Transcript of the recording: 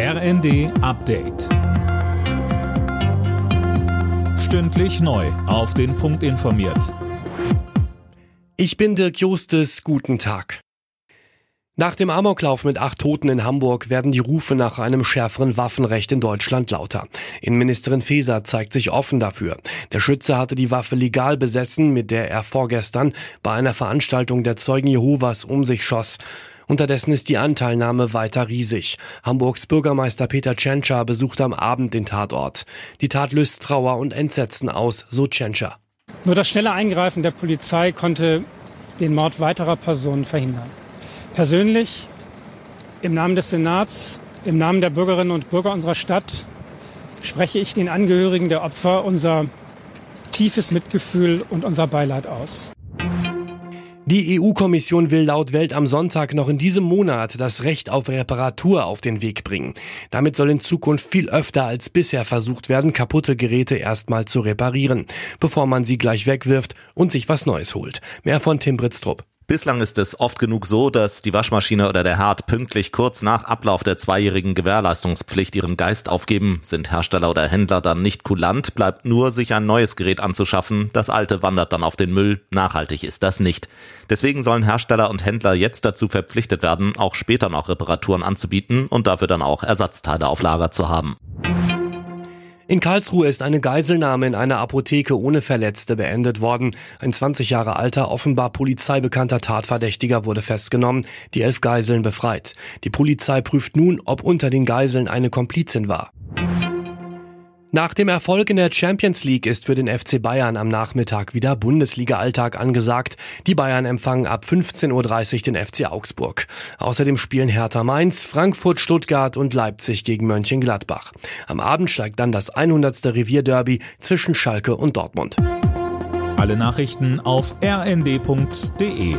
RND Update. Stündlich neu. Auf den Punkt informiert. Ich bin Dirk Justes. Guten Tag. Nach dem Amoklauf mit acht Toten in Hamburg werden die Rufe nach einem schärferen Waffenrecht in Deutschland lauter. Innenministerin Faeser zeigt sich offen dafür. Der Schütze hatte die Waffe legal besessen, mit der er vorgestern bei einer Veranstaltung der Zeugen Jehovas um sich schoss. Unterdessen ist die Anteilnahme weiter riesig. Hamburgs Bürgermeister Peter Tschentscher besucht am Abend den Tatort. Die Tat löst Trauer und Entsetzen aus, so Tschentscher. Nur das schnelle Eingreifen der Polizei konnte den Mord weiterer Personen verhindern. Persönlich, im Namen des Senats, im Namen der Bürgerinnen und Bürger unserer Stadt spreche ich den Angehörigen der Opfer unser tiefes Mitgefühl und unser Beileid aus. Die EU-Kommission will laut Welt am Sonntag noch in diesem Monat das Recht auf Reparatur auf den Weg bringen. Damit soll in Zukunft viel öfter als bisher versucht werden, kaputte Geräte erstmal zu reparieren, bevor man sie gleich wegwirft und sich was Neues holt. Mehr von Tim Britztrup. Bislang ist es oft genug so, dass die Waschmaschine oder der Herd pünktlich kurz nach Ablauf der zweijährigen Gewährleistungspflicht ihren Geist aufgeben. Sind Hersteller oder Händler dann nicht kulant, bleibt nur, sich ein neues Gerät anzuschaffen. Das alte wandert dann auf den Müll. Nachhaltig ist das nicht. Deswegen sollen Hersteller und Händler jetzt dazu verpflichtet werden, auch später noch Reparaturen anzubieten und dafür dann auch Ersatzteile auf Lager zu haben. In Karlsruhe ist eine Geiselnahme in einer Apotheke ohne Verletzte beendet worden. Ein 20 Jahre alter, offenbar polizeibekannter Tatverdächtiger wurde festgenommen, die elf Geiseln befreit. Die Polizei prüft nun, ob unter den Geiseln eine Komplizin war. Nach dem Erfolg in der Champions League ist für den FC Bayern am Nachmittag wieder Bundesliga-Alltag angesagt. Die Bayern empfangen ab 15.30 Uhr den FC Augsburg. Außerdem spielen Hertha Mainz, Frankfurt, Stuttgart und Leipzig gegen Mönchengladbach. Am Abend steigt dann das 100. Revierderby zwischen Schalke und Dortmund. Alle Nachrichten auf rnd.de